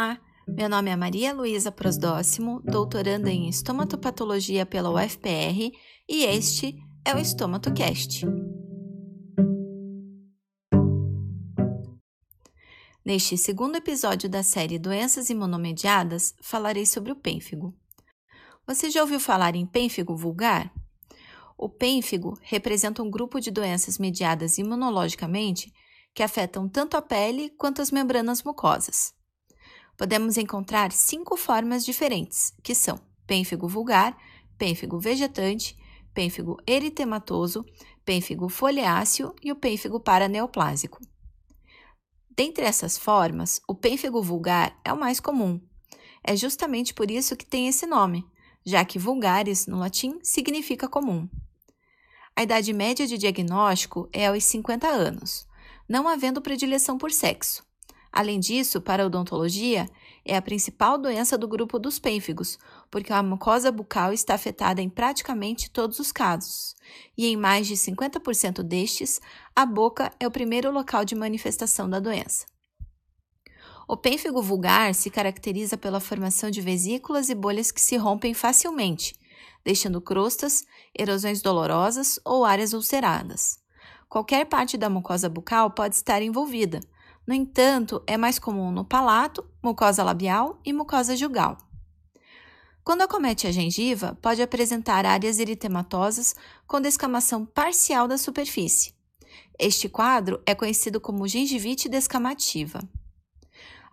Olá, meu nome é Maria Luísa Prosdóximo, doutoranda em estomatopatologia pela UFPR e este é o EstomatoCast. Neste segundo episódio da série Doenças Imunomediadas, falarei sobre o pênfigo. Você já ouviu falar em pênfigo vulgar? O pênfigo representa um grupo de doenças mediadas imunologicamente que afetam tanto a pele quanto as membranas mucosas podemos encontrar cinco formas diferentes, que são pênfigo vulgar, pênfigo vegetante, pênfigo eritematoso, pênfigo foliáceo e o pênfigo paraneoplásico. Dentre essas formas, o pênfigo vulgar é o mais comum. É justamente por isso que tem esse nome, já que vulgaris, no latim, significa comum. A idade média de diagnóstico é aos 50 anos, não havendo predileção por sexo. Além disso, para a odontologia, é a principal doença do grupo dos pênfigos, porque a mucosa bucal está afetada em praticamente todos os casos, e em mais de 50% destes, a boca é o primeiro local de manifestação da doença. O pênfigo vulgar se caracteriza pela formação de vesículas e bolhas que se rompem facilmente, deixando crostas, erosões dolorosas ou áreas ulceradas. Qualquer parte da mucosa bucal pode estar envolvida, no entanto, é mais comum no palato, mucosa labial e mucosa jugal. Quando acomete a gengiva, pode apresentar áreas eritematosas com descamação parcial da superfície. Este quadro é conhecido como gengivite descamativa.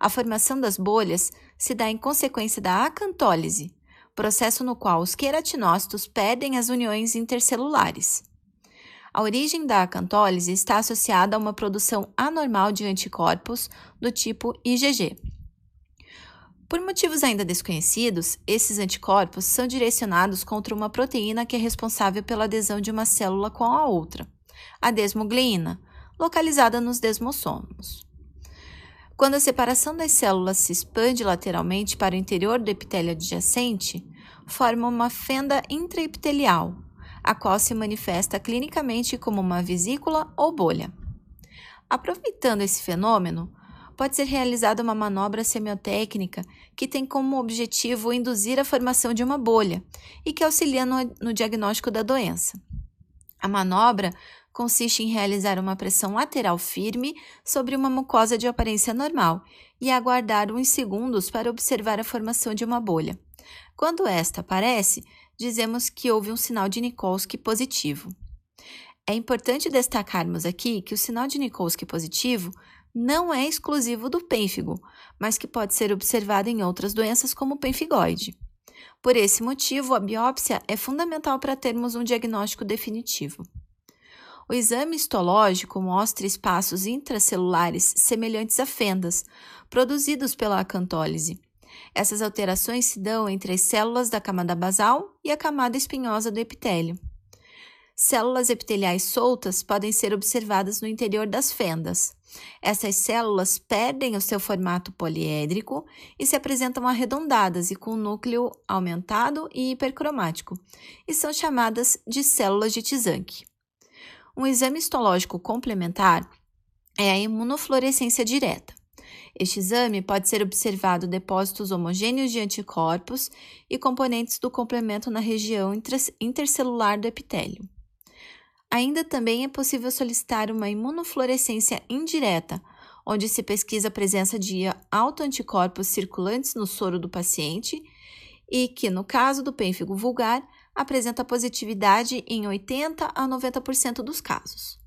A formação das bolhas se dá em consequência da acantólise, processo no qual os queratinócitos perdem as uniões intercelulares. A origem da acantólise está associada a uma produção anormal de anticorpos do tipo IgG. Por motivos ainda desconhecidos, esses anticorpos são direcionados contra uma proteína que é responsável pela adesão de uma célula com a outra, a desmogleína, localizada nos desmossomos. Quando a separação das células se expande lateralmente para o interior do epitélio adjacente, forma uma fenda intraepitelial, a qual se manifesta clinicamente como uma vesícula ou bolha. Aproveitando esse fenômeno, pode ser realizada uma manobra semiotécnica que tem como objetivo induzir a formação de uma bolha e que auxilia no, no diagnóstico da doença. A manobra consiste em realizar uma pressão lateral firme sobre uma mucosa de aparência normal e aguardar uns segundos para observar a formação de uma bolha. Quando esta aparece, dizemos que houve um sinal de Nikolsky positivo. É importante destacarmos aqui que o sinal de Nikolsky positivo não é exclusivo do pênfigo, mas que pode ser observado em outras doenças como o pênfigoide. Por esse motivo, a biópsia é fundamental para termos um diagnóstico definitivo. O exame histológico mostra espaços intracelulares semelhantes a fendas, produzidos pela acantólise, essas alterações se dão entre as células da camada basal e a camada espinhosa do epitélio. Células epiteliais soltas podem ser observadas no interior das fendas. Essas células perdem o seu formato poliédrico e se apresentam arredondadas e com núcleo aumentado e hipercromático, e são chamadas de células de Tzanck. Um exame histológico complementar é a imunofluorescência direta. Este exame pode ser observado depósitos homogêneos de anticorpos e componentes do complemento na região intercelular do epitélio. Ainda também é possível solicitar uma imunofluorescência indireta, onde se pesquisa a presença de autoanticorpos circulantes no soro do paciente e que, no caso do pênfigo vulgar, apresenta positividade em 80 a 90% dos casos.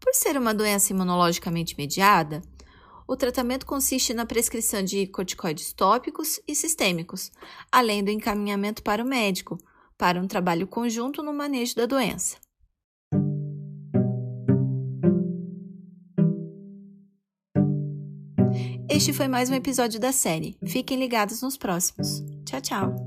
Por ser uma doença imunologicamente mediada, o tratamento consiste na prescrição de corticoides tópicos e sistêmicos, além do encaminhamento para o médico, para um trabalho conjunto no manejo da doença. Este foi mais um episódio da série. Fiquem ligados nos próximos. Tchau, tchau!